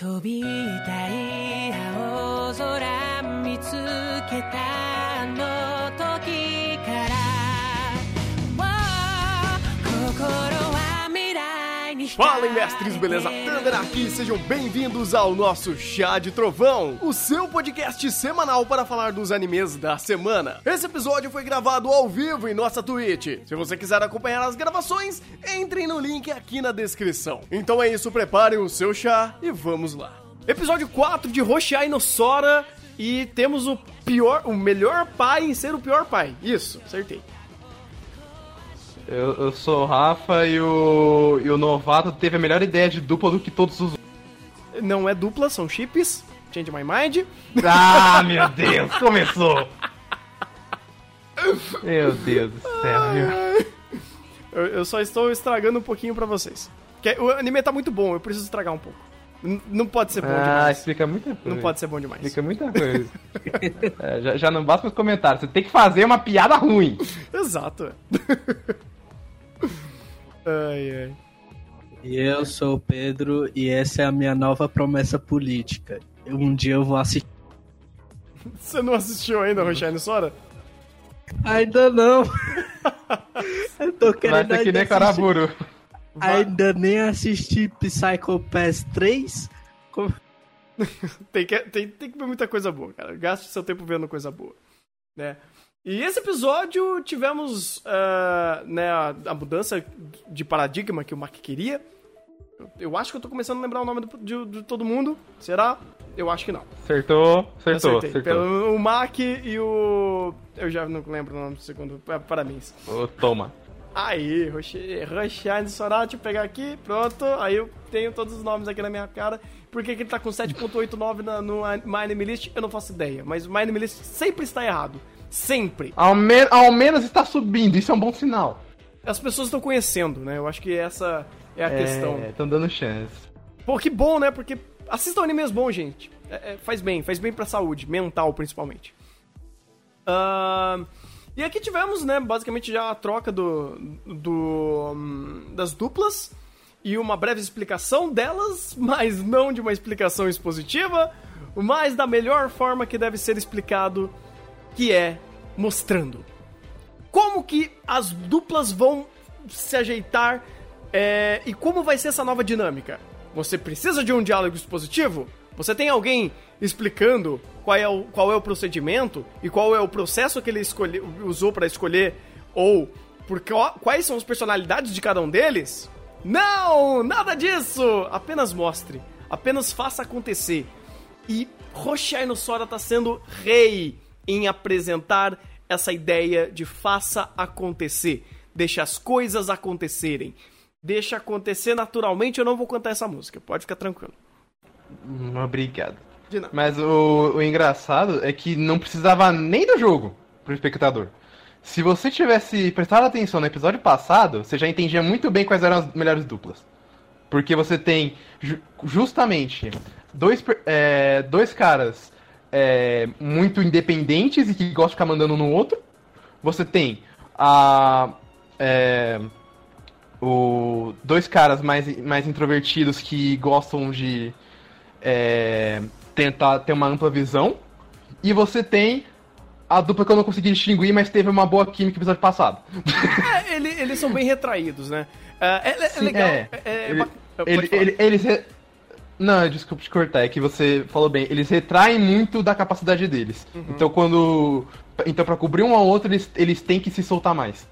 飛びたい青空見つけたの Fala, mestres, beleza? Thunder aqui, sejam bem-vindos ao nosso Chá de Trovão, o seu podcast semanal para falar dos animes da semana. Esse episódio foi gravado ao vivo em nossa Twitch. Se você quiser acompanhar as gravações, entrem no link aqui na descrição. Então é isso, preparem o seu chá e vamos lá. Episódio 4 de Roshai no Sora e temos o pior, o melhor pai em ser o pior pai. Isso, acertei. Eu, eu sou o Rafa e o, e o novato teve a melhor ideia de dupla do que todos os. Não é dupla, são chips. Change my mind. Ah, meu Deus, começou! Meu Deus do céu, viu? Eu, eu só estou estragando um pouquinho pra vocês. O anime tá muito bom, eu preciso estragar um pouco. N- não pode ser bom Ah, demais. explica muita coisa. Não pode ser bom demais. Explica muita coisa. É, já, já não basta os comentários, você tem que fazer uma piada ruim. Exato. ai, ai. E eu sou o Pedro e essa é a minha nova promessa política. Um dia eu vou assistir. Você não assistiu ainda, Roshine Sora? Ainda não! eu tô Vai querendo ser que ainda nem. Caraburu. Ainda nem assisti Psycho Pass 3. Como- Tem que, tem, tem que ver muita coisa boa, cara. Gaste seu tempo vendo coisa boa. Né? E esse episódio tivemos ah, né, a, a mudança de paradigma que o Mac queria. Eu, eu acho que eu tô começando a lembrar o nome do- de, de todo mundo. Será? Eu acho que não. Acertou, acertou, Acertei. acertou. Pelo, o Mac e o. Eu já não lembro o nome do segundo. Pa- Parabéns. Ô, toma. Aí, deixa eu pegar aqui, pronto. Aí eu tenho todos os nomes aqui na minha cara. Por que, que ele tá com 7.89 na- no My List? Eu não faço ideia. Mas o My List sempre está errado. Sempre. Ao, me- ao menos está subindo, isso é um bom sinal. As pessoas estão conhecendo, né? Eu acho que essa é a questão. É, estão dando chance. Pô, que bom, né? Porque assistam animes bom, gente. É, é, faz bem, faz bem pra saúde, mental principalmente. Ahn, e aqui tivemos, né, basicamente já a troca do, do hum, das duplas e uma breve explicação delas, mas não de uma explicação expositiva, mas da melhor forma que deve ser explicado, que é mostrando como que as duplas vão se ajeitar é, e como vai ser essa nova dinâmica. Você precisa de um diálogo expositivo? Você tem alguém explicando qual é o, qual é o procedimento e qual é o processo que ele escolhe, usou para escolher ou por qua- quais são as personalidades de cada um deles? Não, nada disso! Apenas mostre, apenas faça acontecer. E Roshai Sora tá sendo rei em apresentar essa ideia de faça acontecer. Deixa as coisas acontecerem. Deixa acontecer naturalmente, eu não vou cantar essa música. Pode ficar tranquilo. Obrigado. Mas o, o engraçado é que não precisava nem do jogo pro espectador. Se você tivesse prestado atenção no episódio passado, você já entendia muito bem quais eram as melhores duplas. Porque você tem ju- justamente dois, é, dois caras é, muito independentes e que gostam de ficar mandando um no outro. Você tem a. é, o, dois caras mais, mais introvertidos que gostam de é, tentar ter uma ampla visão. E você tem a dupla que eu não consegui distinguir, mas teve uma boa química no episódio passado. É, ele- eles são bem retraídos, né? É, é- é Sim, legal. é. é- é Ele- ele- eles. Não, desculpa te cortar, é que você falou bem. Eles retraem muito da capacidade deles. Uhum. Então quando. Então pra cobrir um ao outro, eles, eles têm que se soltar mais.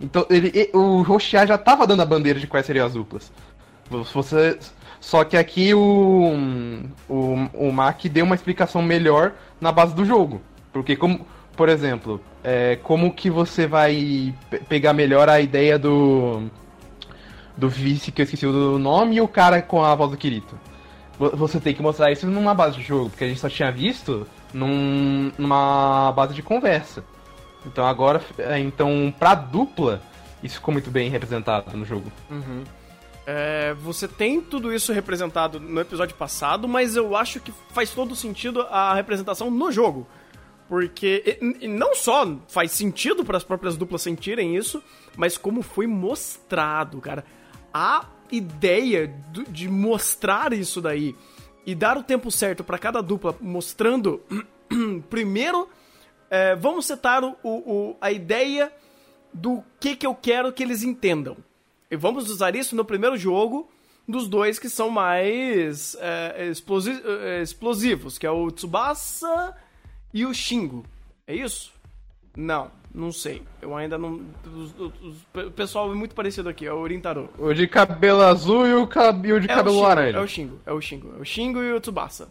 Então ele, o Rochiar já tava dando a bandeira de quais seriam as duplas. Você. Só que aqui o. O, o Mac deu uma explicação melhor na base do jogo. Porque como. Por exemplo, é, como que você vai pe- pegar melhor a ideia do do vice que eu esqueci o nome e o cara com a voz do Kirito. Vo- Você tem que mostrar isso numa base de jogo, porque a gente só tinha visto num- numa base de conversa. Então agora, é, então pra dupla, isso ficou muito bem representado no jogo. É, você tem tudo isso representado no episódio passado, mas eu acho que faz todo sentido a representação no jogo. Porque e- e não só faz sentido para as próprias duplas sentirem isso, mas como foi mostrado, cara. A ideia de mostrar isso daí e dar o tempo certo pra cada dupla, mostrando primeiro, é, vamos setar o, o- a ideia do que, que eu quero que eles entendam. E vamos usar isso no primeiro jogo dos dois que são mais é, é, explosivos, que é o Tsubasa e o Shingo. É isso? Não, não sei. Eu ainda não. os- os- o pessoal é muito parecido aqui, é o Rintaro. O de cabelo azul e o, cab... e o de É cabelo o Shingo, laranja. É o Shingo, é o Shingo. É o Shingo e o Tsubasa.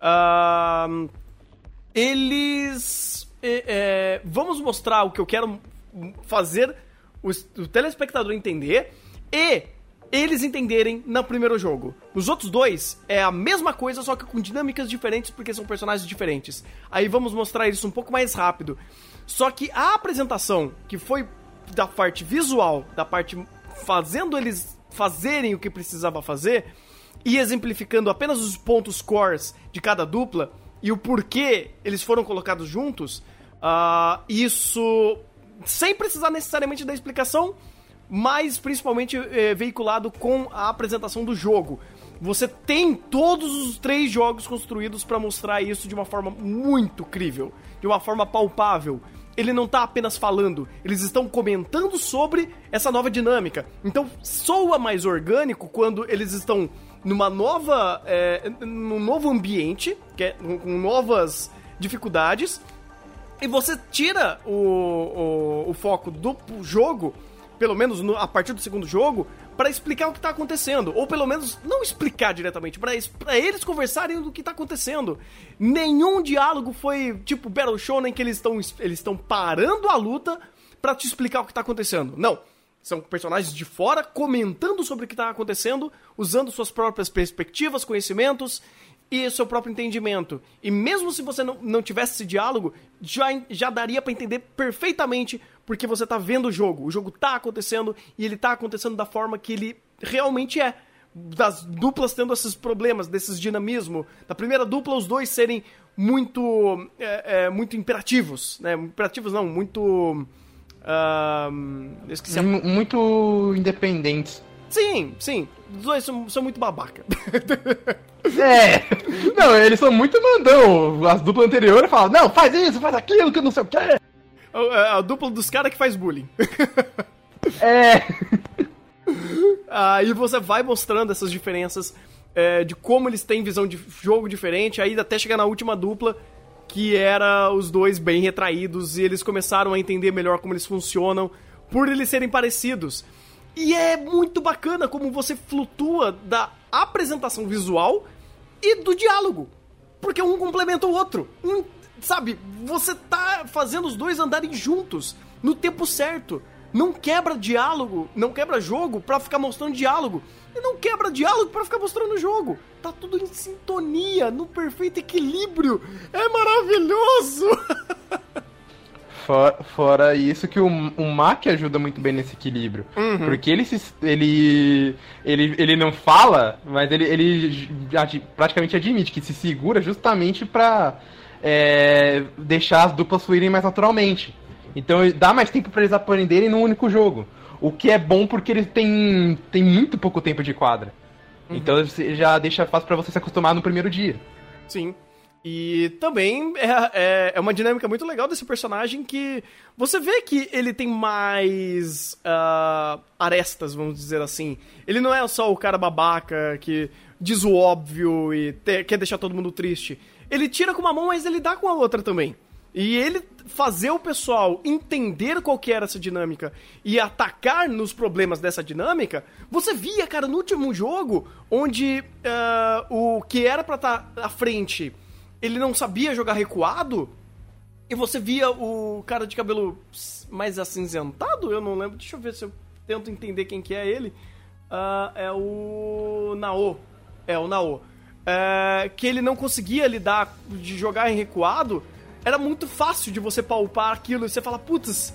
Ahn, eles. é, é, vamos mostrar o que eu quero fazer o, o telespectador entender e eles entenderem no primeiro jogo. Nos outros dois é a mesma coisa, só que com dinâmicas diferentes porque são personagens diferentes. Aí vamos mostrar isso um pouco mais rápido. Só que a apresentação, que foi da parte visual, da parte fazendo eles fazerem o que precisava fazer e exemplificando apenas os pontos cores de cada dupla e o porquê eles foram colocados juntos, ah, isso sem precisar necessariamente da explicação, mas principalmente eh, veiculado com a apresentação do jogo. Você tem todos os três jogos construídos para mostrar isso de uma forma muito crível, de uma forma palpável. Ele não tá apenas falando, eles estão comentando sobre essa nova dinâmica. Então soa mais orgânico quando eles estão numa nova. É, num novo ambiente, que é, com com novas dificuldades, e você tira o, o, o foco do jogo, pelo menos no- a partir do segundo jogo, pra explicar o que tá acontecendo. Ou pelo menos não explicar diretamente, pra eles conversarem do que tá acontecendo. Nenhum diálogo foi tipo Battle Shonen que eles estão eles parando a luta pra te explicar o que tá acontecendo. Não. São personagens de fora comentando sobre o que tá acontecendo, usando suas próprias perspectivas, conhecimentos e seu próprio entendimento. E mesmo se você não, não tivesse esse diálogo, já, já daria pra entender perfeitamente porque você tá vendo o jogo. O jogo tá acontecendo e ele tá acontecendo da forma que ele realmente é. Das duplas tendo esses problemas, desses dinamismo. Da primeira dupla, os dois serem muito. é, é, muito imperativos. Né? Imperativos não, muito. eu esqueci a Muito independentes. Sim, sim. Os dois são, são muito babaca. É! Não, eles são muito mandão. As duplas anteriores falam, não, faz isso, faz aquilo, que não sei o quê. A, a dupla dos caras que faz bullying. É. Aí você vai mostrando essas diferenças é, de como eles têm visão de jogo diferente, aí até chegar na última dupla, que era os dois bem retraídos, e eles começaram a entender melhor como eles funcionam, por eles serem parecidos. E é muito bacana como você flutua da apresentação visual e do diálogo. Porque um complementa o outro. Um, sabe, você tá fazendo os dois andarem juntos, no tempo certo. Não quebra diálogo, não quebra jogo pra ficar mostrando diálogo. E não quebra diálogo pra ficar mostrando jogo. Tá tudo em sintonia, no perfeito equilíbrio. É maravilhoso! For- Fora isso que o, o Mac ajuda muito bem nesse equilíbrio. Porque ele, se, ele, ele ele não fala, mas ele, ele adi- praticamente admite que se segura justamente pra é, deixar as duplas fluírem mais naturalmente. Então dá mais tempo pra eles aprenderem num único jogo. O que é bom porque eles têm, têm muito pouco tempo de quadra. Então você já deixa fácil pra você se acostumar no primeiro dia. Sim. E também é, é, é uma dinâmica muito legal desse personagem que você vê que ele tem mais ah, arestas, vamos dizer assim. Ele não é só o cara babaca que diz o óbvio e te- quer deixar todo mundo triste. Ele tira com uma mão, mas ele dá com a outra também. E ele fazer o pessoal entender qual que era essa dinâmica e atacar nos problemas dessa dinâmica, você via, cara, no último jogo, onde ah, o que era pra estar à frente, ele não sabia jogar recuado, e você via o cara de cabelo mais acinzentado, eu não lembro, deixa eu ver se eu tento entender quem que é ele. Ah, é o Nao. É, o Nao. É, que ele não conseguia lidar de jogar em recuado, era muito fácil de você palpar aquilo e você fala, putz,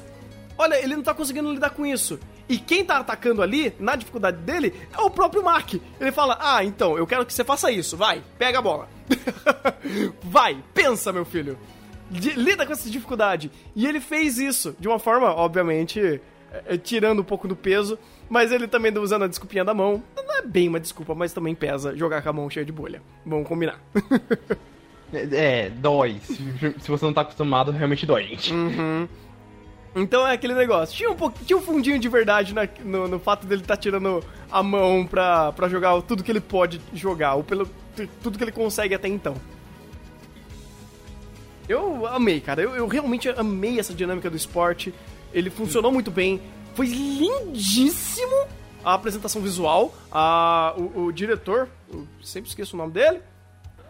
olha, ele não tá conseguindo lidar com isso. E quem tá atacando ali, na dificuldade dele, é o próprio Mark. Ele fala, ah, então, eu quero que você faça isso, vai, pega a bola. vai, pensa, meu filho. Lida com essa dificuldade. E ele fez isso de uma forma, obviamente, é, tirando um pouco do peso, mas ele também usando a desculpinha da mão. Não é bem uma desculpa, mas também pesa jogar com a mão cheia de bolha. Vamos combinar. É, é, dói. Se, se você não tá acostumado, realmente dói, gente. Então é aquele negócio. Tinha um, pouquinho, tinha um fundinho de verdade na- no, no fato dele estar tirando a mão pra, pra jogar tudo que ele pode jogar, ou pelo tudo que ele consegue até então. Eu amei, cara. Eu, eu realmente amei essa dinâmica do esporte. Ele funcionou muito bem. Foi lindíssimo a apresentação visual. A, o, o diretor, eu sempre esqueço o nome dele.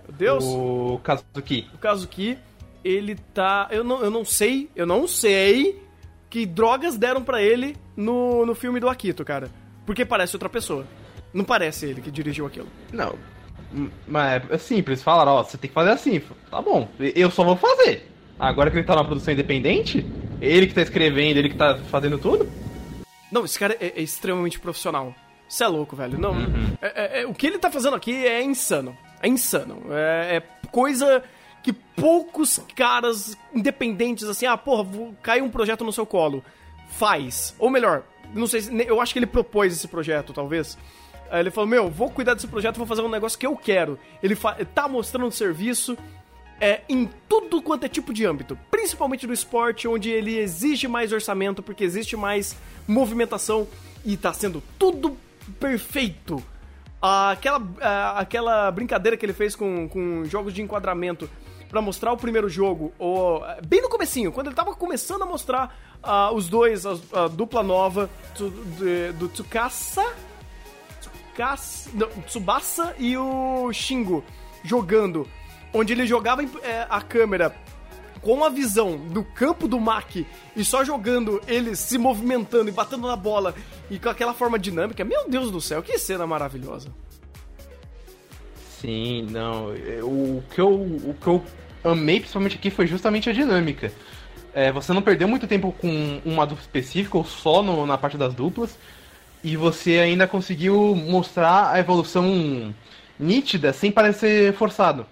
Meu Deus. O Kazuki. Caso aqui, ele tá. Eu não, eu não sei, eu não sei que drogas deram pra ele no, no filme do Akito, cara. Porque parece outra pessoa. Não parece ele que dirigiu aquilo. Não. Mas é simples, falaram, ó, você tem que fazer assim. Tá bom, eu só vou fazer. Agora que ele tá na produção independente, ele que tá escrevendo, ele que tá fazendo tudo. Não, esse cara é, é extremamente profissional. Você é louco, velho. Não. é- é- é- o que ele tá fazendo aqui é insano. É insano. É, é coisa que poucos caras independentes, assim, ah, porra, vou, cai um projeto no seu colo. Faz. Ou melhor, não sei se. Eu acho que ele propôs esse projeto, talvez. Aí ele falou: Meu, vou cuidar desse projeto, vou fazer um negócio que eu quero. Ele tá mostrando serviço é, em tudo quanto é tipo de âmbito, principalmente no esporte, onde ele exige mais orçamento, porque existe mais movimentação e tá sendo tudo perfeito. Aquela, ah, aquela brincadeira que ele fez com, com jogos de enquadramento pra mostrar o primeiro jogo, ou, ah, bem no comecinho, quando ele tava começando a mostrar ah, os dois, a, a dupla nova do, do, do Tsukasa Tsukasa, não, Tsubasa e o Shingo jogando, onde ele jogava é, a câmera com a visão do campo do Maki e só jogando eles se movimentando e batendo na bola e com aquela forma dinâmica. Meu Deus do céu, que cena maravilhosa. Sim, não. é, O que eu, o que eu amei principalmente aqui foi justamente a dinâmica. É, você não perdeu muito tempo com uma dupla específica ou só no- na parte das duplas. E você ainda conseguiu mostrar a evolução nítida sem parecer forçado.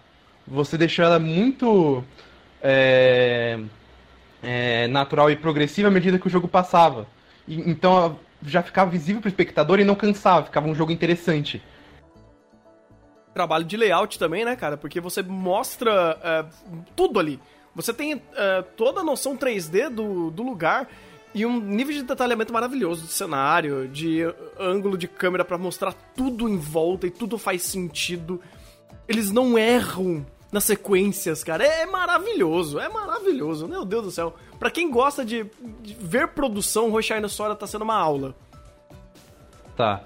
Você deixou ela muito é, é, natural e progressiva à medida que o jogo passava. E- então já ficava visível para o espectador e não cansava, ficava um jogo interessante. trabalho de layout também, né, cara? Porque você mostra é, tudo ali. Você tem é, toda a noção 3D do, do lugar e um nível de detalhamento maravilhoso do cenário, de ângulo de câmera pra mostrar tudo em volta e tudo faz sentido. Eles não erram nas sequências, cara. É, maravilhoso, é maravilhoso. Meu Deus do céu. Pra quem gosta de, de ver produção, Roshine Sora tá sendo uma aula. Tá.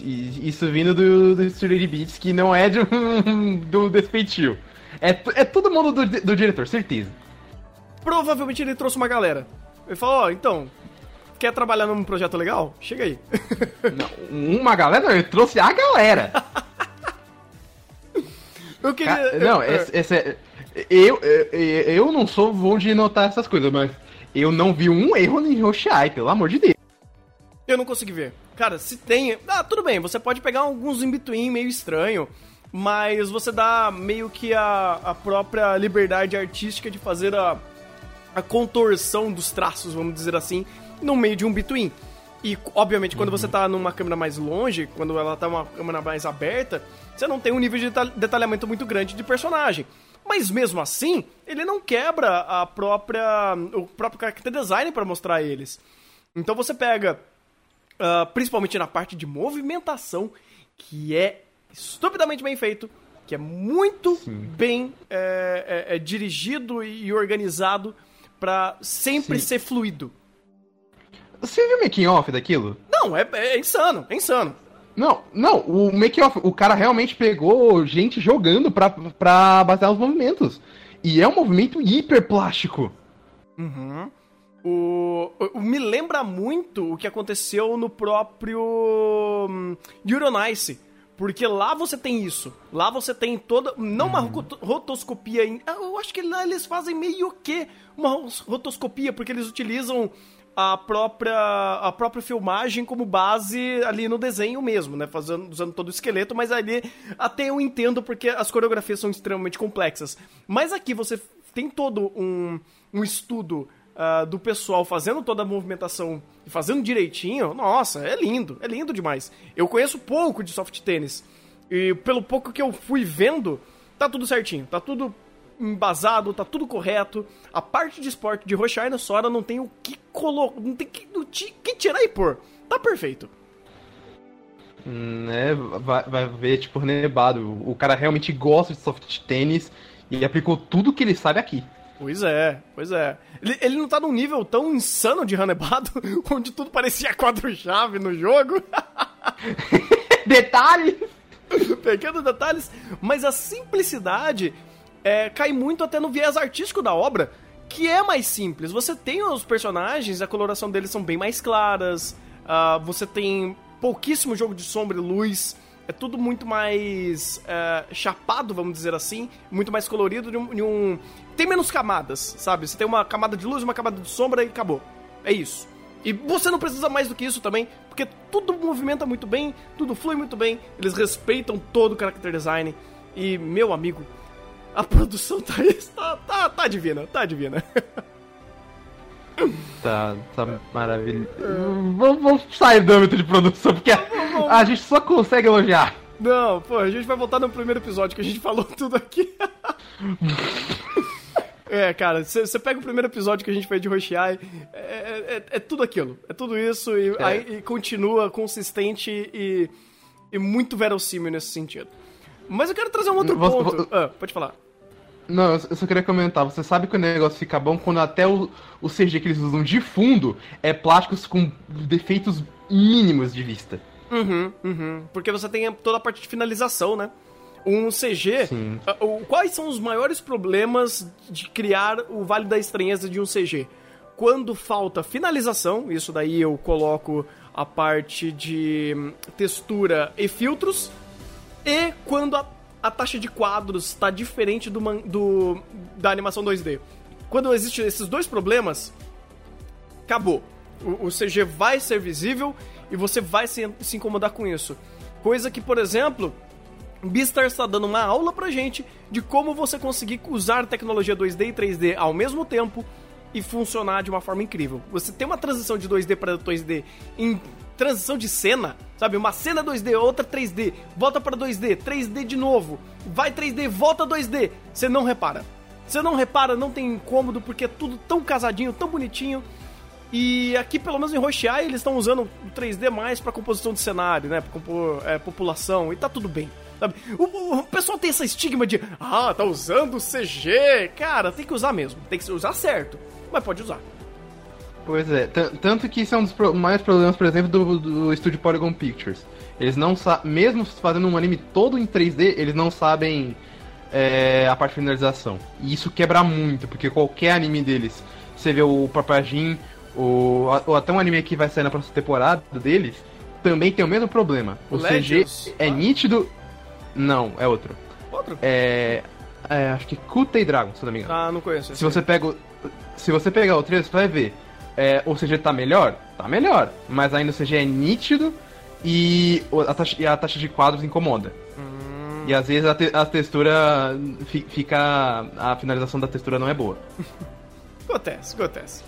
E- Isso vindo do, do Studio de Beats, que não é de um, do despeitio. É, é todo mundo do, do diretor, certeza. Provavelmente ele trouxe uma galera. Ele falou, ó, então, quer trabalhar num projeto legal? Chega aí. Não, uma galera, ele trouxe a galera. Eu queria... Ca- não, essa, essa é- eu, eu, eu não sou bom de notar essas coisas, mas eu não vi um erro em Roshai, pelo amor de Deus. Eu não consegui ver. Cara, se tem. Ah, tudo bem, você pode pegar alguns in-between meio estranho, mas você dá meio que a, a própria liberdade artística de fazer a, a contorção dos traços, vamos dizer assim, no meio de um between. E, obviamente, quando você tá numa câmera mais longe, quando ela tá uma câmera mais aberta, você não tem um nível de detal- detalhamento muito grande de personagem. Mas mesmo assim, ele não quebra a própria o próprio character design para mostrar eles. Então você pega ah, principalmente na parte de movimentação, que é estupidamente bem feito, que é muito bem é, é, é dirigido e organizado pra sempre Sim. ser fluido. Você viu o making off daquilo? Não, é, é insano, é insano. Não, não, o make off, o cara realmente pegou gente jogando pra, pra basear os movimentos. E é um movimento hiper plástico. O, o- me lembra muito o que aconteceu no próprio hum, Euronice. Porque lá você tem isso. Lá você tem toda. Não uma roto- rotoscopia. em- Eu acho que lá eles fazem meio que uma rotoscopia, porque eles utilizam a própria, a própria filmagem como base ali no desenho mesmo, né? Fazendo, usando todo o esqueleto, mas ali até eu entendo porque as coreografias são extremamente complexas. Mas aqui você tem todo um, um estudo ah, do pessoal fazendo toda a movimentação e fazendo direitinho, nossa, é lindo, é lindo demais. Eu conheço pouco de soft tênis. E pelo pouco que eu fui vendo, tá tudo certinho, tá tudo embasado, tá tudo correto. A parte de esporte de Roshina Sora não tem o que colocar, não tem que, o que, tirar e pôr. Tá perfeito. Né, vai, vai ver, tipo, nevado. O cara realmente gosta de soft tênis e aplicou tudo que ele sabe aqui. Pois é, pois é. Ele, ele não tá num nível tão insano de Hanebado, onde tudo parecia quadro-chave no jogo. Detalhe! Pequenos detalhes, mas a simplicidade é, cai muito até no viés artístico da obra, que é mais simples. Você tem os personagens, a coloração deles são bem mais claras, uh, você tem pouquíssimo jogo de sombra e luz, é tudo muito mais uh, chapado, vamos dizer assim, muito mais colorido de um, de um, Tem menos camadas, sabe? Você tem uma camada de luz, uma camada de sombra e acabou. É isso. E você não precisa mais do que isso também, porque tudo movimenta muito bem, tudo flui muito bem, eles respeitam todo o character design. E, meu amigo, a produção tá, tá, tá, tá divina, tá divina. Tá, tá maravilhoso. Vamos, vamos sair do âmbito de produção, porque a, a gente só consegue elogiar. Não, pô, a gente vai voltar no primeiro episódio que a gente falou tudo aqui. É, cara, você pega o primeiro episódio que a gente fez de Roshiai, é, é, é, é tudo aquilo. É tudo isso e, É. aí, e continua consistente e, e muito verossímil nesse sentido. Mas eu quero trazer um outro Vou- ponto. Ah, pode falar. Não, eu só queria comentar, você sabe que o negócio fica bom quando até o, o CG que eles usam de fundo é plásticos com defeitos mínimos de vista. Uhum, uhum. Porque você tem toda a parte de finalização, né? Um CG. Sim. Quais são os maiores problemas de criar o Vale da Estranheza de um CG? Quando falta finalização, isso daí eu coloco a parte de hum, textura e filtros, e quando a, a taxa de quadros está diferente do, man- do- da animação 2D. Quando existem esses dois problemas, acabou. O, o CG vai ser visível e você vai se, se incomodar com isso. Coisa que, por exemplo, Beastars está dando uma aula pra gente de como você conseguir usar tecnologia 2D e 3D ao mesmo tempo e funcionar de uma forma incrível. Você tem uma transição de 2D para 2D em transição de cena, sabe? Uma cena 2D, outra 3D, volta para 2D, 3D de novo, vai 3D, volta 2D. Você não repara. Você não repara, não tem incômodo porque é tudo tão casadinho, tão bonitinho. E aqui, pelo menos em Rocheai, eles estão usando o 3D mais pra composição de cenário, né? Pra compor é, população, e tá tudo bem. Sabe? O, o- pessoal tem esse estigma de, ah, tá usando CG. Cara, tem que usar mesmo. Tem que usar certo. Mas pode usar. Pois é, tan- tanto que isso é um dos maiores problemas, por exemplo, do, do estúdio Polygon Pictures. Eles não sabem, mesmo fazendo um anime todo em 3D, eles não sabem é, a parte de finalização. E isso quebra muito, porque qualquer anime deles, você vê o Papajin, o, ou até um anime que vai sair na próxima temporada deles, também tem o mesmo problema. O, O CG Legends? é Ah. nítido. Não, é outro. Outro? É. é, acho que Kutei Dragon, se não me engano. Ah, não conheço. Se você pega o, se você pegar o trailer, você vai ver. É, o CG tá melhor? Tá melhor. Mas ainda o CG é nítido e a taxa, e a taxa de quadros incomoda. Hum. E às vezes a, te- a textura fi- fica. A finalização da textura não é boa. Acontece, acontece.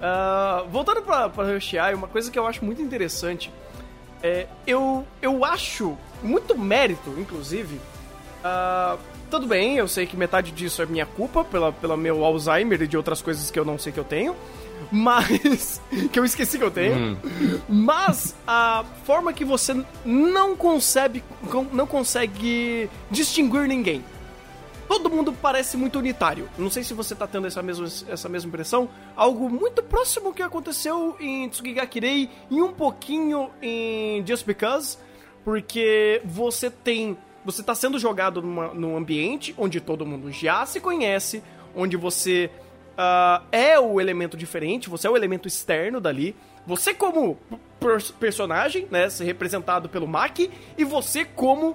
Ah, voltando pra, pra Yoshiai, uma coisa que eu acho muito interessante é. Eu, eu acho muito mérito, inclusive. ah, tudo bem, eu sei que metade disso é minha culpa, pela, pela meu Alzheimer e de outras coisas que eu não sei que eu tenho. Mas. que eu esqueci que eu tenho. Hum. Mas a forma que você não consegue, não consegue distinguir ninguém. Todo mundo parece muito unitário. Não sei se você tá tendo essa mesma, essa mesma impressão. Algo muito próximo que aconteceu em Tsugigakirei e um pouquinho em Just Because. Porque você tem. Você tá sendo jogado numa, num ambiente onde todo mundo já se conhece, onde você ah, é o elemento diferente, você é o elemento externo dali. Você como per- personagem, né, ser representado pelo Maki, e você como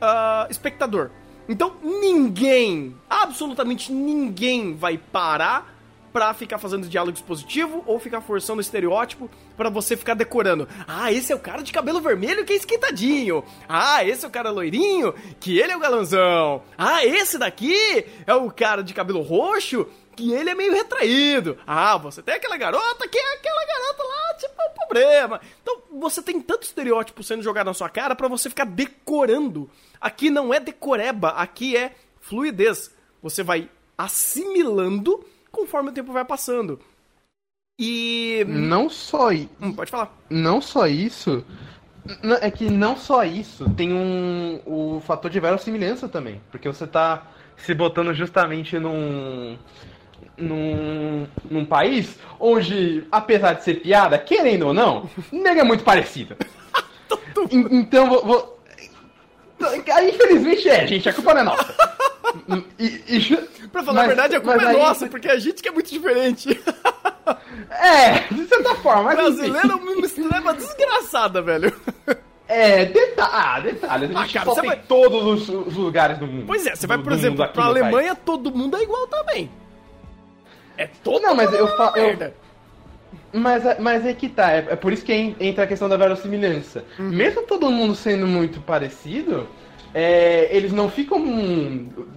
ah, espectador. Então ninguém, absolutamente ninguém vai parar pra ficar fazendo diálogo expositivo ou ficar forçando o estereótipo pra você ficar decorando. Ah, esse é o cara de cabelo vermelho que é esquentadinho. Ah, esse é o cara loirinho que ele é o galãozão. Ah, esse daqui é o cara de cabelo roxo que ele é meio retraído. Ah, você tem aquela garota que é aquela garota lá, tipo, é um problema. Então, você tem tanto estereótipo sendo jogado na sua cara pra você ficar decorando. Aqui não é decoreba, aqui é fluidez. Você vai assimilando conforme o tempo vai passando. E. Não só Hum, pode falar. não só isso, é que não só isso, tem um o fator de verossimilhança também, porque você tá se botando justamente num num, num país onde, apesar de ser piada, querendo ou não, nega é muito parecido. En- então, vou, vou- Aí, infelizmente é, gente, a culpa não é nossa. E- e Pra falar mas- a verdade, a culpa é aí- nossa, porque a gente que é muito diferente. É, de certa forma, mas enfim. Brasileiro é uma mistureba desgraçada, velho. É, detalhe. Ah, detalhe. A gente Ah, cara, você vai- todos os, lugares do mundo. Pois é, você vai, por exemplo, pra no país. Alemanha, todo mundo é igual também. É todo Não, mas eu uma fa- eu- merda. Mas, é- mas é que tá, é, é por isso que en- entra a questão da verossimilhança. Uhum. Mesmo todo mundo sendo muito parecido, é, eles não ficam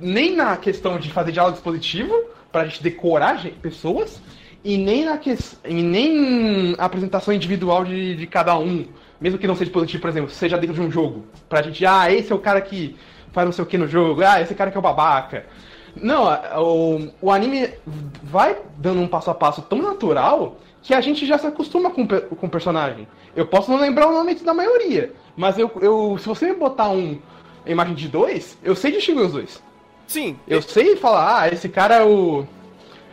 nem na questão de fazer diálogo dispositivo, pra gente decorar pessoas, e nem na que, e nem apresentação individual de, de cada um. Mesmo que não seja positivo, por exemplo, seja dentro de um jogo. Pra gente, ah, esse é o cara que faz não sei o que no jogo, ah, esse cara que é o babaca. Não, o, o anime vai dando um passo a passo tão natural que a gente já se acostuma com, com o personagem. Eu posso não lembrar o nome da maioria, mas eu, eu se você me botar um a imagem de dois, eu sei distinguir os dois. Sim, Eu sei falar, ah, esse cara é o.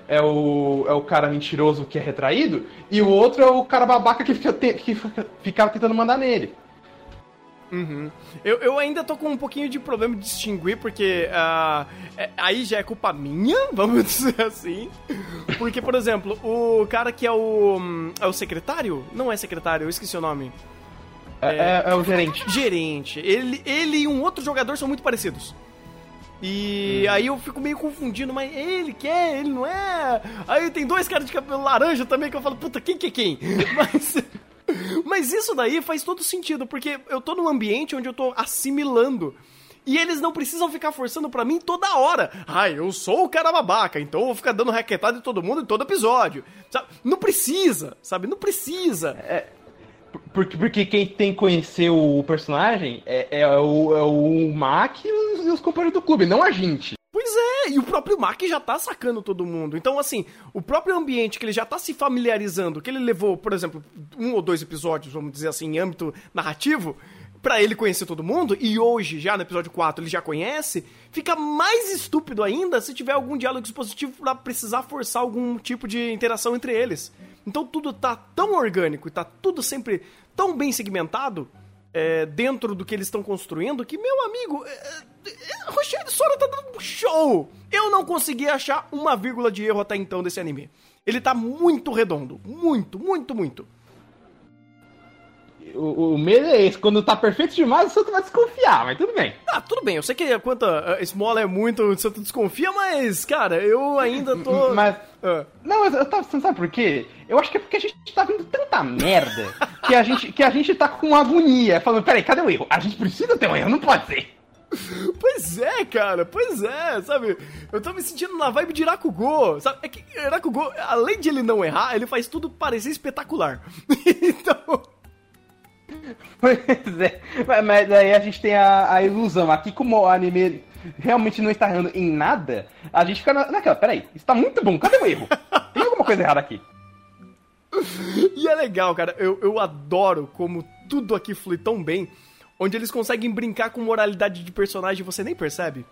É o, é o cara mentiroso que é retraído, e o outro é o cara babaca que fica, te- que fica, ficava tentando mandar nele. Uhum. Eu, eu ainda tô com um pouquinho de problema de distinguir, porque ah, é- aí já é culpa minha, vamos dizer assim. Porque, por exemplo, o cara que é o. hum, É o secretário? Não é secretário, eu esqueci o nome. É, é- é o gerente. Gerente. Ele, ele e um outro jogador são muito parecidos. E aí eu fico meio confundindo, mas ele que é, ele não é. Aí tem dois caras de cabelo laranja também que eu falo, puta, quem que é quem? Mas. Mas isso daí faz todo sentido, porque eu tô num ambiente onde eu tô assimilando. E eles não precisam ficar forçando pra mim toda hora. Ai, eu sou o cara babaca, então eu vou ficar dando raquetada em todo mundo em todo episódio. Sabe? Não precisa, sabe? Não precisa. Porque, porque quem tem que conhecer o personagem é, é o, é o Mac e os, os companheiros do clube, não a gente. Pois é, e o próprio Mac já tá sacando todo mundo. Então, assim, o próprio ambiente que ele já tá se familiarizando, que ele levou, por exemplo, um ou dois episódios, vamos dizer assim, em âmbito narrativo, pra ele conhecer todo mundo, e hoje, já no episódio 4, ele já conhece, fica mais estúpido ainda se tiver algum diálogo dispositivo pra precisar forçar algum tipo de interação entre eles. Então tudo tá tão orgânico e tá tudo sempre tão bem segmentado é, dentro do que eles estão construindo que, meu amigo, é, é, Rochelle Sora tá dando show! Eu não consegui achar uma vírgula de erro até então desse anime. Ele tá muito redondo. Muito, muito, muito. O, o medo é esse, quando tá perfeito demais, o Santo vai desconfiar, mas tudo bem. Ah, tudo bem, eu sei que a a Small é muito, você desconfia, mas, cara, eu ainda tô. Mas. Ah. Não, mas eu tava pensando, sabe por quê? Eu acho que é porque a gente tá vendo tanta merda que a gente, que a gente tá com agonia, falando, peraí, cadê o erro? A gente precisa ter um erro, não pode ser. Pois é, cara, pois é, sabe? Eu tô me sentindo na vibe de Irakugo, sabe? É que Irakugo, além de ele não errar, ele faz tudo parecer espetacular. então. Pois é, mas, daí a gente tem a, a ilusão. Aqui, como o anime realmente não está errando em nada, a gente fica na, naquela, peraí, isso tá muito bom, cadê o erro? Tem alguma coisa errada aqui. E é legal, cara. Eu, eu adoro como tudo aqui flui tão bem, onde eles conseguem brincar com moralidade de personagem e você nem percebe.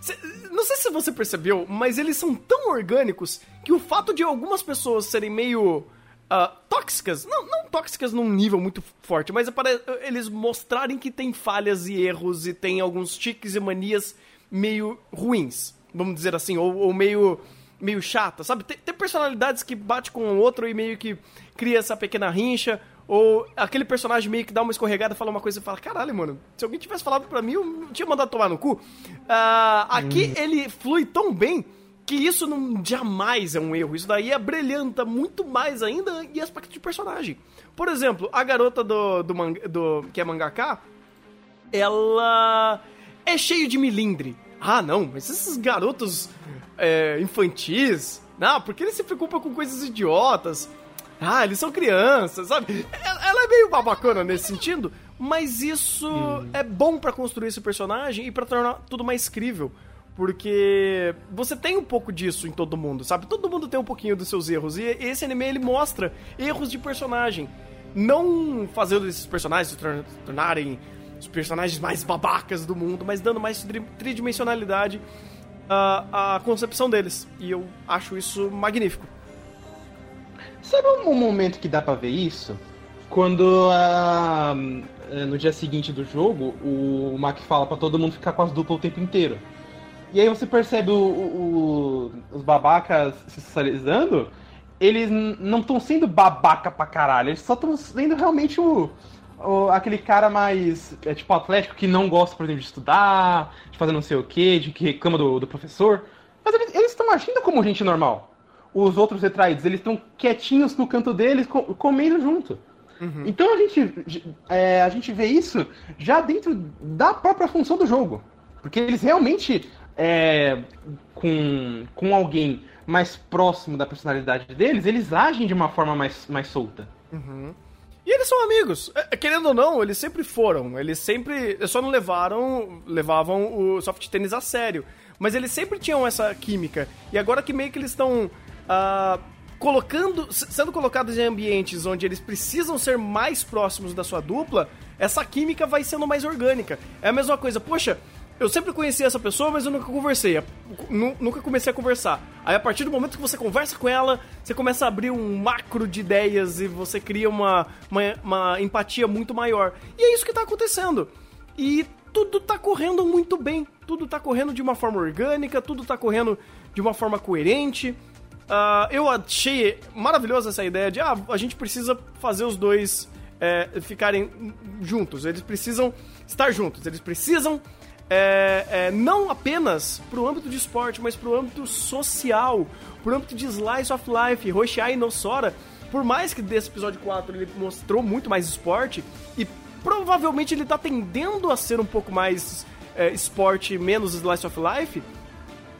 Cê- não sei se você percebeu, mas eles são tão orgânicos que o fato de algumas pessoas serem meio ah, tóxicas, não, não tóxicas num nível muito forte, mas é para eles mostrarem que tem falhas e erros e tem alguns tiques e manias meio ruins, vamos dizer assim, ou, ou meio meio chata, sabe? Tem, tem personalidades que bate com o outro e meio que cria essa pequena rincha, ou aquele personagem meio que dá uma escorregada, fala uma coisa e fala, caralho, mano, se alguém tivesse falado pra mim, eu não tinha mandado tomar no cu. Ah, aqui ele flui tão bem que isso não jamais é um erro. Isso daí abrilhanta muito mais ainda em aspecto de personagem. Por exemplo, a garota do, do, manga- do que é mangaká, ela é cheio de milindre. Ah, não, mas esses garotos é, infantis, Não, porque ele se preocupa com coisas idiotas. Ah, eles são crianças, sabe? Ela é meio babacona nesse sentido, mas isso é bom pra construir esse personagem e pra tornar tudo mais crível. Porque você tem um pouco disso em todo mundo, sabe? Todo mundo tem um pouquinho dos seus erros. E esse anime ele mostra erros de personagem. Não fazendo esses personagens se tor- tornarem os personagens mais babacas do mundo, mas dando mais tri- tridimensionalidade à, à concepção deles. E eu acho isso magnífico. Sabe um momento que dá pra ver isso? Quando ah, eh, no dia seguinte do jogo, o Mac fala pra todo mundo ficar com as duplas o tempo inteiro. E aí você percebe o- o- o- os babacas se socializando, eles não estão sendo babaca pra caralho, eles só estão sendo realmente o, o- aquele cara mais, é, tipo, atlético que não gosta, por exemplo, de estudar, de fazer não sei o que, de que reclama do, do professor. Mas eles estão agindo como gente normal. Os outros retraídos, eles estão quietinhos no canto deles, co- comendo junto. Então a gente, é, a gente vê isso já dentro da própria função do jogo. Porque eles realmente, é, com, com alguém mais próximo da personalidade deles, eles agem de uma forma mais, mais solta. E eles são amigos. É, Querendo ou não, eles sempre foram. Eles sempre. Só não levaram. levavam o soft tênis a sério. Mas eles sempre tinham essa química. E agora que meio que eles estão. ah, colocando. sendo colocados em ambientes onde eles precisam ser mais próximos da sua dupla, essa química vai sendo mais orgânica. É a mesma coisa, poxa. Eu sempre conheci essa pessoa, mas eu nunca conversei. Nu- Nunca comecei a conversar. Aí, a partir do momento que você conversa com ela, você começa a abrir um macro de ideias e você cria uma, uma, uma empatia muito maior. E é isso que tá acontecendo. E tudo tá correndo muito bem. Tudo tá correndo de uma forma orgânica, tudo tá correndo de uma forma coerente. Ah, eu achei maravilhosa essa ideia de, ah, a gente precisa fazer os dois é, ficarem juntos. Eles precisam estar juntos. Eles precisam é, é, não apenas pro âmbito de esporte, mas pro âmbito social, pro âmbito de slice of life, Roshai e Nosora. Por mais que desse episódio 4 ele mostrou muito mais esporte, e provavelmente ele tá tendendo a ser um pouco mais é, esporte, menos slice of life,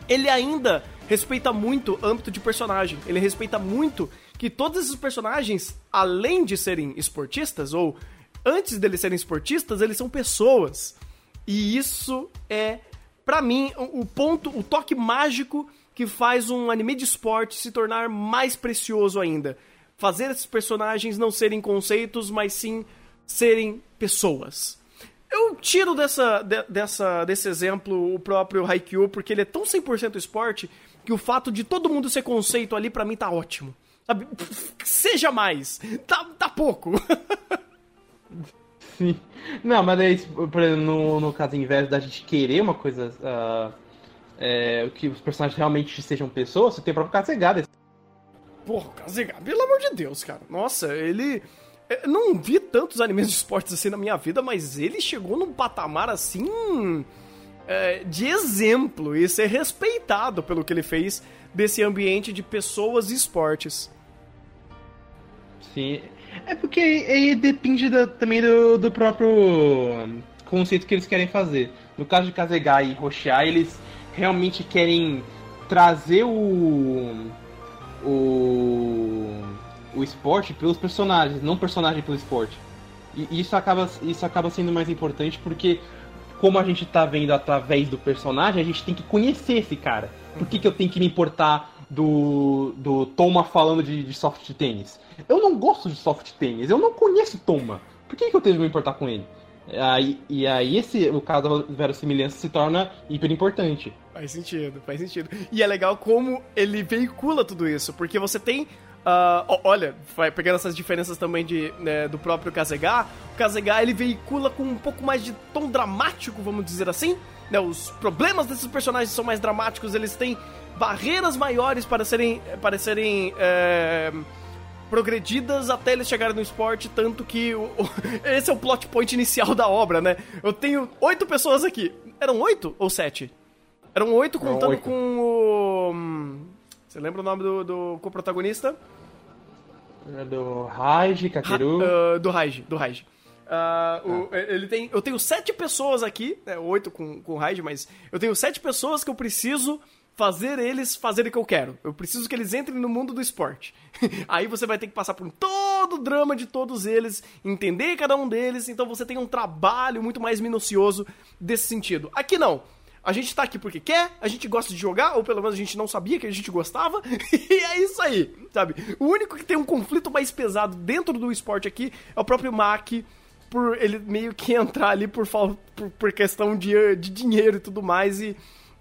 ele ainda respeita muito âmbito de personagem. Ele respeita muito que todos esses personagens, além de serem esportistas, ou antes deles serem esportistas, eles são pessoas. E isso é, pra mim, o ponto, o toque mágico que faz um anime de esporte se tornar mais precioso ainda. Fazer esses personagens não serem conceitos, mas sim serem pessoas. Eu tiro dessa, de- dessa, desse exemplo o próprio Haikyuu, porque ele é tão 100% esporte que o fato de todo mundo ser conceito ali, pra mim, tá ótimo. Sabe? Seja mais. Tá, tá pouco. Sim. Não, mas por exemplo, no, no caso inverso da gente querer uma coisa. ah, é, que os personagens realmente sejam pessoas, você tem o próprio Kazegada. Porra, o Kazega, pelo amor de Deus, cara. Nossa, ele. Eu não vi tantos animes de esportes assim na minha vida, mas ele chegou num patamar assim. é, de exemplo e ser respeitado pelo que ele fez desse ambiente de pessoas e esportes. Sim. É porque aí depende também do, do próprio conceito que eles querem fazer. No caso de Kazegai e Roshai, eles realmente querem trazer o. o. o esporte pelos personagens, não personagem pelo esporte. E isso acaba, isso acaba sendo mais importante porque, como a gente tá vendo através do personagem, a gente tem que conhecer esse cara. Por que, que eu tenho que me importar do, do Toma falando de, de soft tênis? Eu não gosto de soft tênis, eu não conheço Toma. Por que, que eu tenho que me importar com ele? Aí, e aí esse, o caso da verossimilhança se torna hiper importante. Faz sentido, faz sentido. E é legal como ele veicula tudo isso, porque você tem. ó, olha, vai pegando essas diferenças também de, né, do próprio Kazega, o Kazega ele veicula com um pouco mais de tom dramático, vamos dizer assim. Né, os problemas desses personagens são mais dramáticos, eles têm barreiras maiores para serem, para serem é, progredidas até eles chegarem no esporte, tanto que o- o- esse é o plot point inicial da obra, né? Eu tenho oito pessoas aqui. Eram oito ou sete? Eram oito Eram contando oito. com o. hum, Você lembra o nome do, do co-protagonista? É Do Raiji, Kakeru. Ah, do Raiji, do Raiji. Ah, o- ele tem, eu tenho sete pessoas aqui, né, oito com, com o Raiji, mas eu tenho sete pessoas que eu preciso fazer eles fazerem o que eu quero. Eu preciso que eles entrem no mundo do esporte. Aí você vai ter que passar por todo o drama de todos eles, entender cada um deles, então você tem um trabalho muito mais minucioso desse sentido. Aqui não. A gente tá aqui porque quer, a gente gosta de jogar, ou pelo menos a gente não sabia que a gente gostava, e é isso aí, sabe? O único que tem um conflito mais pesado dentro do esporte aqui é o próprio Mac, por ele meio que entrar ali por, por, por questão de, de dinheiro e tudo mais, e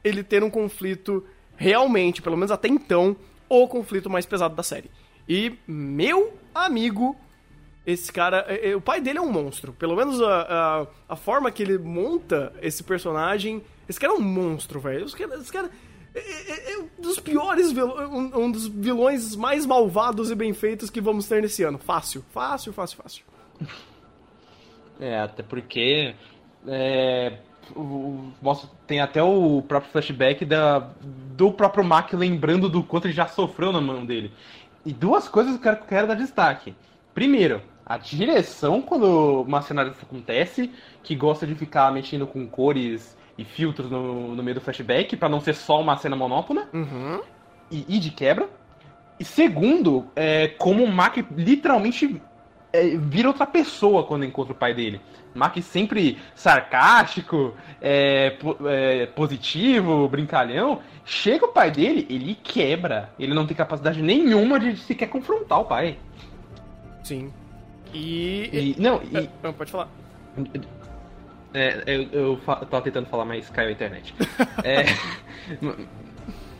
ele ter um conflito realmente, pelo menos até então, o conflito mais pesado da série. E, meu amigo, esse cara. É, é, o pai dele é um monstro. Pelo menos a, a, a, forma que ele monta esse personagem. Esse cara é um monstro, velho. Esse cara. Esse cara é, é, é, um dos piores um, um, dos vilões mais malvados e bem feitos que vamos ter nesse ano. Fácil, fácil, fácil, fácil. É, até porque. É, o, mostra, tem até o próprio flashback da, do próprio Mac lembrando do quanto ele já sofreu na mão dele. E duas coisas que eu quero, quero dar destaque. Primeiro, a direção quando uma cena dessa acontece, que gosta de ficar mexendo com cores e filtros no, no meio do flashback, para não ser só uma cena monótona. Uhum. E, e, de quebra. E segundo, é, como o Mac literalmente é, vira outra pessoa quando encontra o pai dele. Mac sempre sarcástico, é, é, positivo, brincalhão. Chega o pai dele, ele quebra. Ele não tem capacidade nenhuma de sequer confrontar o pai. Sim. E. e não, e. Ah, pode falar. É, eu, eu, eu tava tentando falar, mas caiu a internet. é,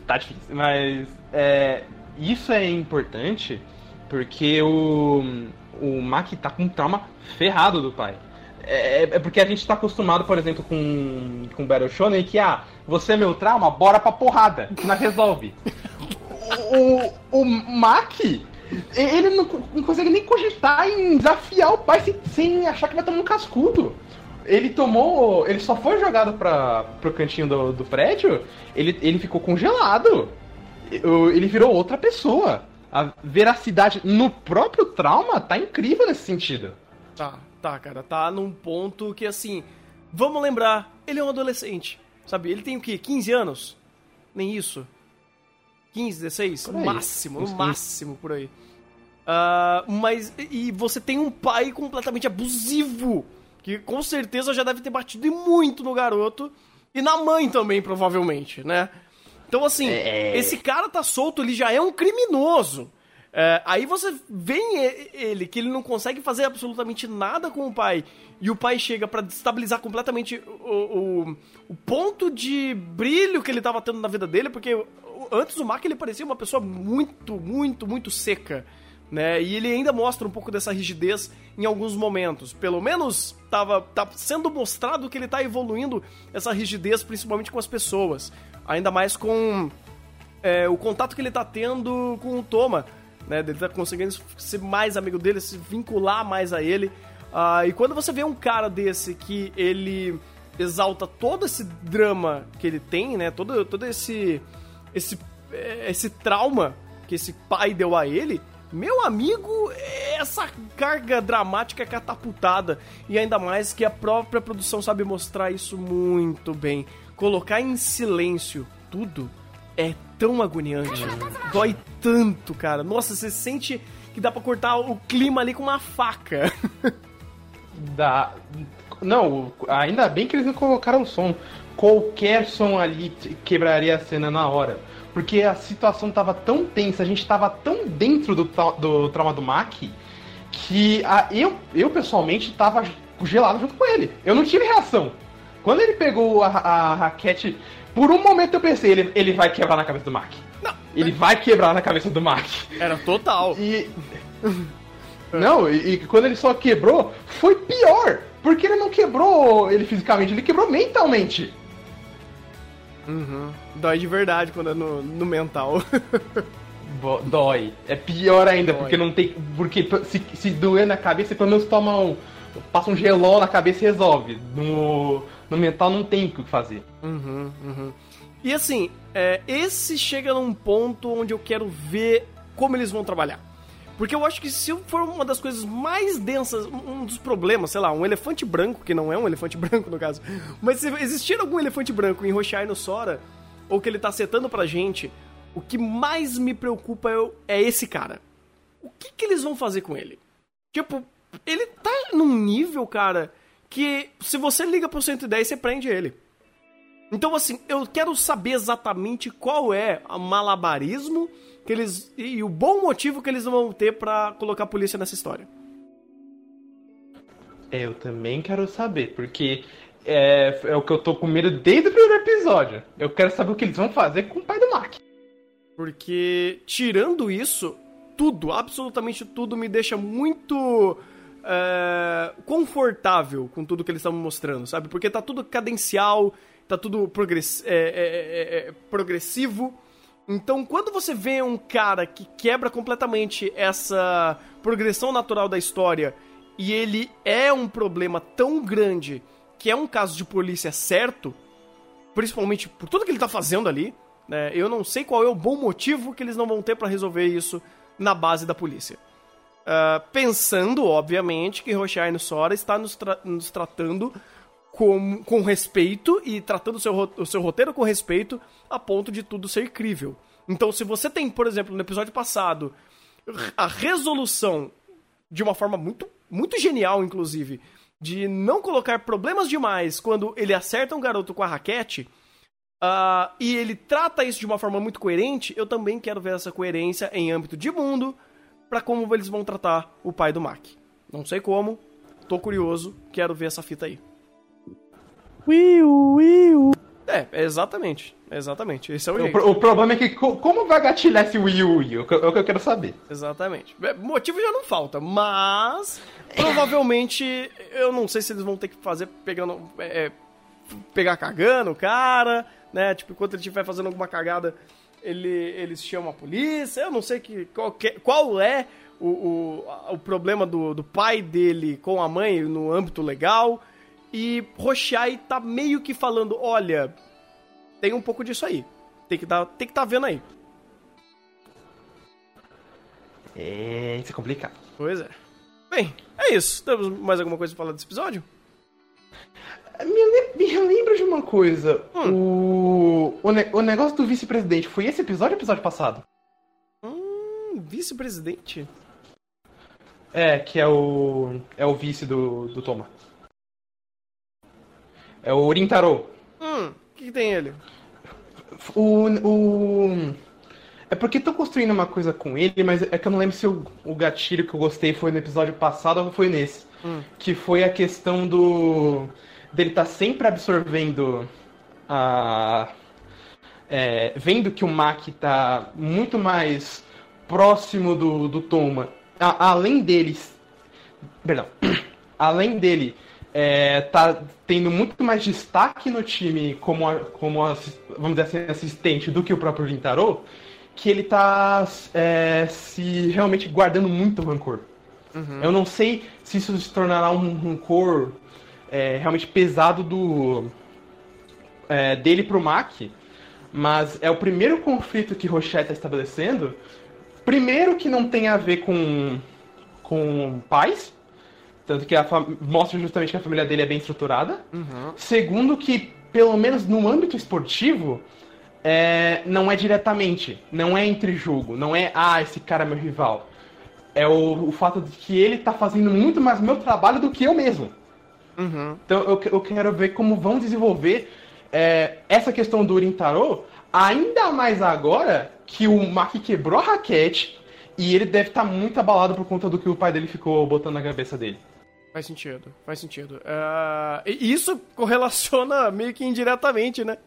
tá difícil, mas. É, isso é importante porque o, o Mac tá com um trauma ferrado do pai. É, é porque a gente tá acostumado, por exemplo, com, com Battle Shonen que, ah, você é meu trauma, bora pra porrada, que nós resolve. o, o Mac ele não, não, consegue nem cogitar em desafiar o pai sem, sem achar que vai tomar um cascudo. Ele tomou. Ele só foi jogado para pro cantinho do, do prédio, ele, ele ficou congelado. Ele virou outra pessoa. A veracidade no próprio trauma tá incrível nesse sentido. Tá, tá, cara. Tá num ponto que assim. Vamos lembrar, ele é um adolescente. Sabe? Ele tem o quê? 15 anos? Nem isso. 15, 16? No máximo, no máximo por aí. Uh, mas. E você tem um pai completamente abusivo. Que com certeza já deve ter batido muito no garoto. E na mãe também, provavelmente, né? Então, assim, é... esse cara tá solto, ele já é um criminoso. É, aí você vê ele, que ele não consegue fazer absolutamente nada com o pai, e o pai chega para destabilizar completamente o, o, o, ponto de brilho que ele tava tendo na vida dele, porque antes o Mark ele parecia uma pessoa muito, muito, muito seca. Né? E ele ainda mostra um pouco dessa rigidez em alguns momentos. Pelo menos tava, tá sendo mostrado que ele está evoluindo essa rigidez, principalmente com as pessoas. Ainda mais com é, o contato que ele está tendo com o Toma. Né? Ele tá conseguindo ser mais amigo dele, se vincular mais a ele. Uh, e quando você vê um cara desse que ele exalta todo esse drama que ele tem, né? Todo, todo esse esse, é, esse trauma que esse pai deu a ele, meu amigo, essa carga dramática é catapultada. E ainda mais que a própria produção sabe mostrar isso muito bem. Colocar em silêncio tudo é tão agoniante. Dói tanto, cara. Nossa, você sente que dá pra cortar o clima ali com uma faca. Dá. Não, ainda bem que eles não colocaram som qualquer som ali quebraria a cena na hora. Porque a situação tava tão tensa, a gente tava tão dentro do, do trauma do Mac que a, eu, eu pessoalmente tava gelado junto com ele. Eu não tive reação. Quando ele pegou a, a raquete, por um momento eu pensei, ele, ele vai quebrar na cabeça do Mac. Não. Ele vai quebrar na cabeça do Mac. Era total. E. Não, e, e, quando ele só quebrou, foi pior. Porque ele não quebrou ele fisicamente, ele quebrou mentalmente. Uhum. Dói de verdade quando é no, no mental. Dói. É pior ainda, Dói. porque não tem. Porque se, se doer na cabeça, pelo menos toma um. Passa um gelol na cabeça e resolve. No, no mental não tem o que fazer. Uhum, uhum. E assim, é, esse chega num ponto onde eu quero ver como eles vão trabalhar. Porque eu acho que se for uma das coisas mais densas, um dos problemas, sei lá, um elefante branco, que não é um elefante branco no caso, mas se existir algum elefante branco em Roshai no Sora, ou que ele tá setando pra gente, o que mais me preocupa é, é esse cara. O que, que eles vão fazer com ele? Tipo, ele tá num nível, cara, que se você liga pro 110, você prende ele. Então, assim, eu quero saber exatamente qual é o malabarismo que eles. e o bom motivo que eles vão ter para colocar a polícia nessa história. É, eu também quero saber, porque é, é o que eu tô com medo desde o primeiro episódio. Eu quero saber o que eles vão fazer com o pai do Mac. Porque, tirando isso, tudo, absolutamente tudo, me deixa muito é, confortável com tudo que eles estão mostrando, sabe? Porque tá tudo cadencial, tá tudo progress é, é, é, progressivo. Então, quando você vê um cara que quebra completamente essa progressão natural da história e ele é um problema tão grande que é um caso de polícia certo, principalmente por tudo que ele tá fazendo ali, né, eu não sei qual é o bom motivo que eles não vão ter para resolver isso na base da polícia. Uh, pensando, obviamente, que Roshai Sora está nos, tra nos tratando com, com respeito e tratando o seu, o seu roteiro com respeito a ponto de tudo ser crível. Então, se você tem, por exemplo, no episódio passado, a resolução de uma forma muito, muito genial, inclusive, de não colocar problemas demais quando ele acerta um garoto com a raquete, uh, e ele trata isso de uma forma muito coerente, eu também quero ver essa coerência em âmbito de mundo para como eles vão tratar o pai do Mac. Não sei como, tô curioso, quero ver essa fita aí. Will, Will. É, exatamente. Exatamente. Esse é o, o, o problema é que como vai gatilhar esse Wii U? É o que eu quero saber. Exatamente. É, motivo já não falta, mas provavelmente eu não sei se eles vão ter que fazer pegando. É, pegar cagando o cara, né? Tipo, enquanto ele estiver fazendo alguma cagada, ele, eles chamam a polícia. Eu não sei que, qual, que, qual é o, o, o problema do, do pai dele com a mãe no âmbito legal. E Rochai tá meio que falando: olha, tem um pouco disso aí. Tem que dar, tem que tá vendo aí. É, isso é complicado. Pois é. Bem, é isso. Temos mais alguma coisa pra falar desse episódio? Me, me lembra de uma coisa. Hum. O, o, ne o, negócio do vice-presidente foi esse episódio ou episódio passado? Hum, vice-presidente? É, que é o. É o vice do, do Toma. É o Rintaro. Hum, o que, que, tem ele? O. o... É porque tô construindo uma coisa com ele, mas é que eu não lembro se o, o gatilho que eu gostei foi no episódio passado ou foi nesse. Hum. Que foi a questão do. Dele tá sempre absorvendo a. É, vendo que o Mac tá muito mais próximo do, do Toma. A, além deles. Perdão. Além dele é, tá tendo muito mais destaque no time como, como vamos dizer assim, assistente do que o próprio Vintaro, que ele tá é, se realmente guardando muito rancor. Uhum. Eu não sei se isso se tornará um rancor é, realmente pesado do é, dele pro Mac, mas é o primeiro conflito que Rochette está estabelecendo. Primeiro que não tem a ver com, com pais, tanto que a mostra justamente que a família dele é bem estruturada. Uhum. Segundo, que, pelo menos no âmbito esportivo, é, não é diretamente. Não é entre jogo. Não é, ah, esse cara é meu rival. É o, o fato de que ele tá fazendo muito mais meu trabalho do que eu mesmo. Uhum. Então eu, eu quero ver como vão desenvolver é, essa questão do Urintaro, ainda mais agora que o Maki quebrou a raquete e ele deve estar tá muito abalado por conta do que o pai dele ficou botando na cabeça dele. Faz sentido, faz sentido. Uh, e isso correlaciona meio que indiretamente, né?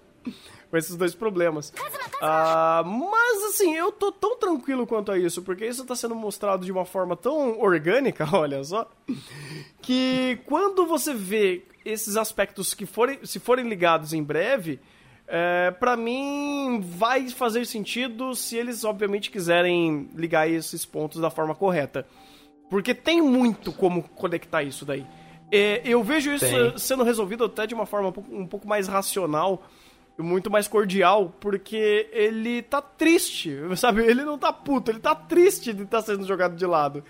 Com esses dois problemas. Uh, mas assim, eu tô tão tranquilo quanto a isso, porque isso tá sendo mostrado de uma forma tão orgânica, olha só, que quando você vê esses aspectos que forem, se forem ligados em breve, é, para mim vai fazer sentido se eles obviamente quiserem ligar esses pontos da forma correta. Porque tem muito como conectar isso daí. É, eu vejo isso tem. sendo resolvido até de uma forma um pouco mais racional muito mais cordial, porque ele tá triste, sabe? Ele não tá puto, ele tá triste de estar tá sendo jogado de lado.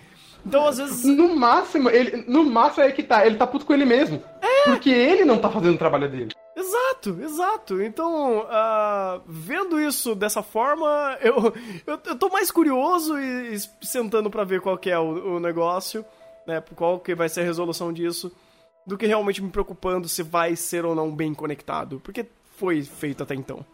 Então, às vezes. No máximo, ele, no máximo é que tá, ele tá puto com ele mesmo. É. Porque ele não tá fazendo o trabalho dele. Exato, exato. Então, uh, isso dessa forma, eu, eu, eu tô mais curioso e, e sentando pra ver qual que é o, o negócio, né? Qual que vai ser a resolução disso, do que realmente me preocupando se vai ser ou não bem conectado. Porque foi feito até então.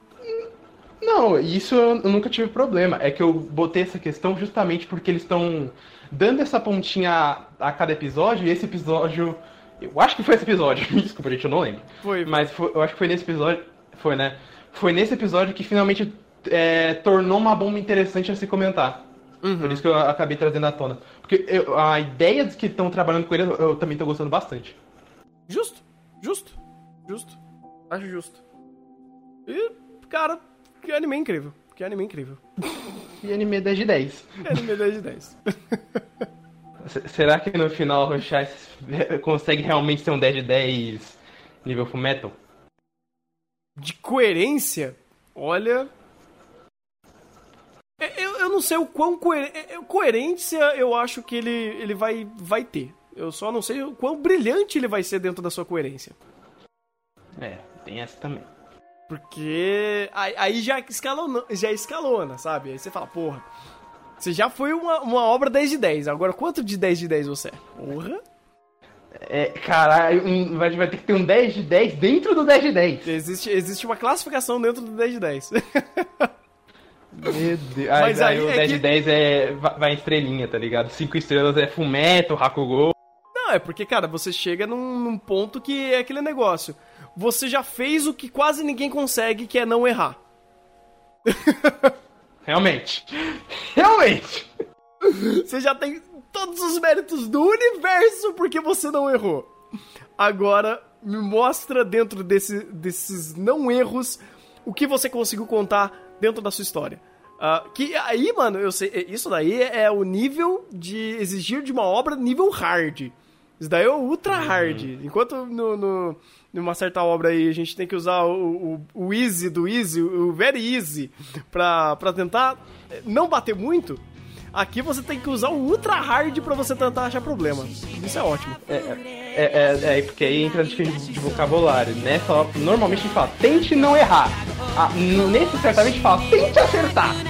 Não, isso eu nunca tive problema. É que eu botei essa questão justamente porque eles estão dando essa pontinha a cada episódio, e esse episódio. Eu acho que foi esse episódio, desculpa, gente, eu não lembro. Foi. Mas foi- eu acho que foi nesse episódio. Foi, né? Foi nesse episódio que finalmente é, tornou uma bomba interessante a se comentar. Por isso que eu acabei trazendo à tona. Porque eu- a ideia dos que estão trabalhando com ele eu, eu também tô gostando bastante. Justo, justo, justo. Acho justo. E, cara, que anime incrível. Que anime incrível. E anime 10 de 10. Que anime 10 de 10. S- Será que no final o Rochais consegue realmente ser um 10 de 10 nível Fullmetal? De coerência, olha. É, Eu, eu não sei o quão coer... é, é, coerência eu acho que ele, ele vai, vai ter. Eu só não sei o quão brilhante ele vai ser dentro da sua coerência. É, tem essa também. Porque aí, aí já, escalona, já escalona, sabe? Aí você fala, porra, você já foi uma, uma obra 10 de 10, agora quanto de 10 de 10 você é? Porra! É, caralho, um- vai, vai ter que ter um 10 de 10 dentro do 10 de 10. Existe, existe uma classificação dentro do 10 de 10. Meu Deus. Mas Mas aí, aí o é 10 que- de 10 é, vai estrelinha, tá ligado? 5 estrelas é Fullmetal, Hakugo. Não, é porque, cara, você chega num, num ponto que é aquele negócio. Você já fez o que quase ninguém consegue, que é não errar. Realmente. Realmente. Você já tem todos os méritos do universo porque você não errou. Agora, me mostra dentro desse- desses não erros o que você conseguiu contar dentro da sua história. Ah, que aí, mano, eu sei, isso daí é o nível de exigir de uma obra nível hard. Isso daí é o ultra hard. Enquanto no, no- numa certa obra aí a gente tem que usar o, o, o easy do easy, o very easy, pra, pra tentar não bater muito, aqui você tem que usar o ultra hard pra você tentar achar problema. Isso é ótimo. É, é, é, é, porque aí entra de, de vocabulário, né? Normalmente a gente fala, tente não errar. Ah, nesse certamente fala, tente acertar.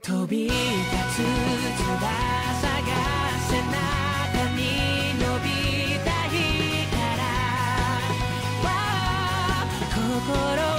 put on